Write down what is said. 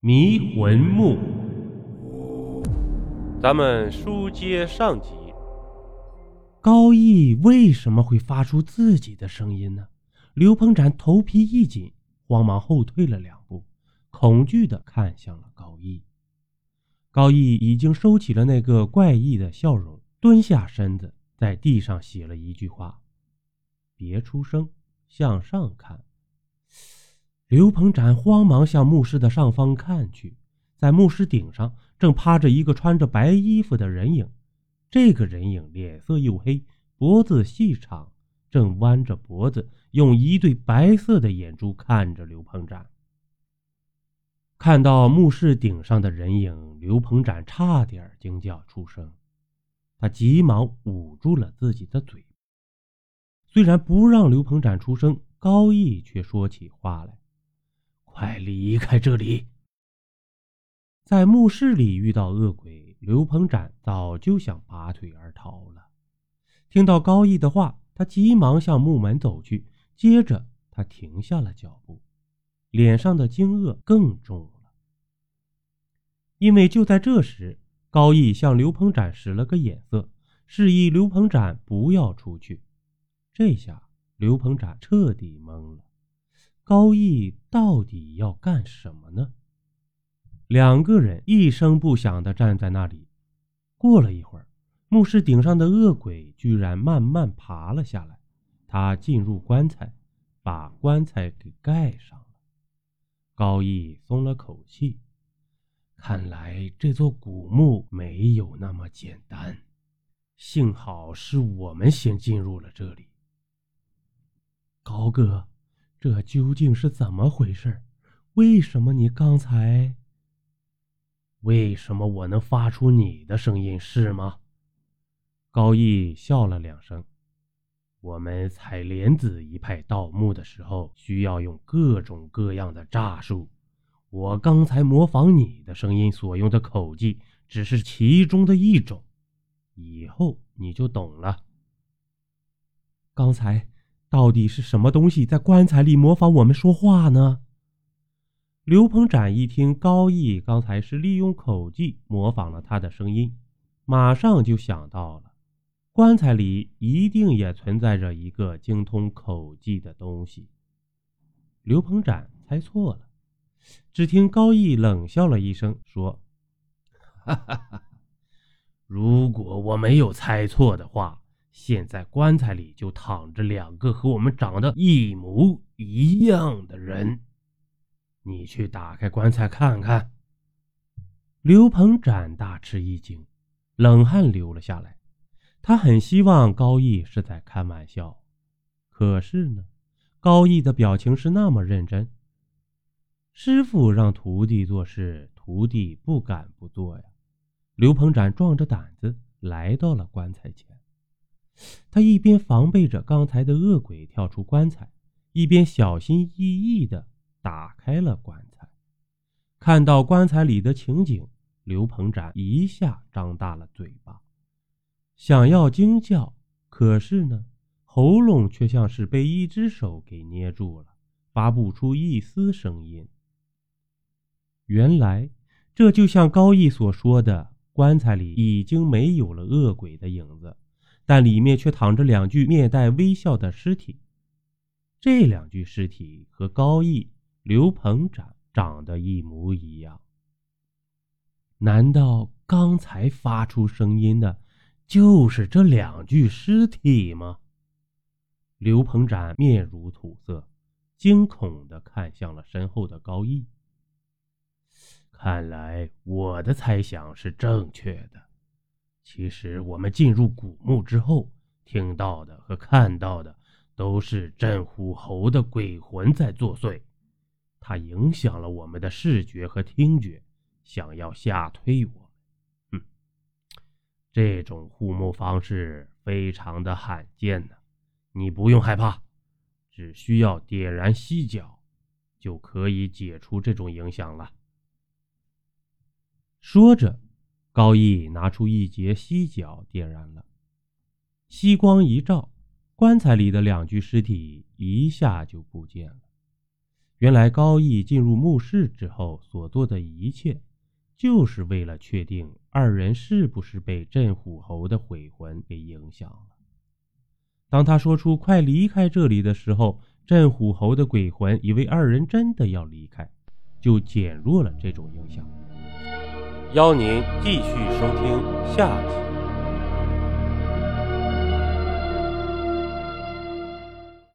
迷魂木。咱们书接上集，高义为什么会发出自己的声音呢？刘鹏展头皮一紧，慌忙后退了两步，恐惧的看向了高义。高义已经收起了那个怪异的笑容，蹲下身子，在地上写了一句话：“别出声，向上看。”刘鹏展慌忙向墓室的上方看去，在墓室顶上正趴着一个穿着白衣服的人影。这个人影脸色黝黑，脖子细长，正弯着脖子，用一对白色的眼珠看着刘鹏展。看到墓室顶上的人影，刘鹏展差点惊叫出声，他急忙捂住了自己的嘴。虽然不让刘鹏展出声，高义却说起话来。快离开这里！在墓室里遇到恶鬼，刘鹏展早就想拔腿而逃了。听到高义的话，他急忙向木门走去，接着他停下了脚步，脸上的惊愕更重了。因为就在这时，高义向刘鹏展使了个眼色，示意刘鹏展不要出去。这下刘鹏展彻底懵了。高义到底要干什么呢？两个人一声不响地站在那里。过了一会儿，墓室顶上的恶鬼居然慢慢爬了下来。他进入棺材，把棺材给盖上了。高义松了口气，看来这座古墓没有那么简单。幸好是我们先进入了这里，高哥。这究竟是怎么回事？为什么你刚才？为什么我能发出你的声音是吗？高义笑了两声。我们采莲子一派盗墓的时候，需要用各种各样的诈术。我刚才模仿你的声音所用的口技，只是其中的一种。以后你就懂了。刚才。到底是什么东西在棺材里模仿我们说话呢？刘鹏展一听高义刚才是利用口技模仿了他的声音，马上就想到了，棺材里一定也存在着一个精通口技的东西。刘鹏展猜错了，只听高义冷笑了一声，说：“ 哈哈哈，如果我没有猜错的话。”现在棺材里就躺着两个和我们长得一模一样的人，你去打开棺材看看。刘鹏展大吃一惊，冷汗流了下来。他很希望高义是在开玩笑，可是呢，高义的表情是那么认真。师傅让徒弟做事，徒弟不敢不做呀。刘鹏展壮着胆子来到了棺材前。他一边防备着刚才的恶鬼跳出棺材，一边小心翼翼地打开了棺材。看到棺材里的情景，刘鹏展一下张大了嘴巴，想要惊叫，可是呢，喉咙却像是被一只手给捏住了，发不出一丝声音。原来，这就像高义所说的，棺材里已经没有了恶鬼的影子。但里面却躺着两具面带微笑的尸体，这两具尸体和高义、刘鹏展长得一模一样。难道刚才发出声音的，就是这两具尸体吗？刘鹏展面如土色，惊恐地看向了身后的高义。看来我的猜想是正确的。其实我们进入古墓之后，听到的和看到的都是镇虎侯的鬼魂在作祟，它影响了我们的视觉和听觉，想要吓退我们。哼，这种护墓方式非常的罕见呢。你不用害怕，只需要点燃犀角，就可以解除这种影响了。说着。高义拿出一截犀角，点燃了。夕光一照，棺材里的两具尸体一下就不见了。原来高义进入墓室之后所做的一切，就是为了确定二人是不是被镇虎侯的鬼魂给影响了。当他说出“快离开这里”的时候，镇虎侯的鬼魂以为二人真的要离开，就减弱了这种影响。邀您继续收听下集。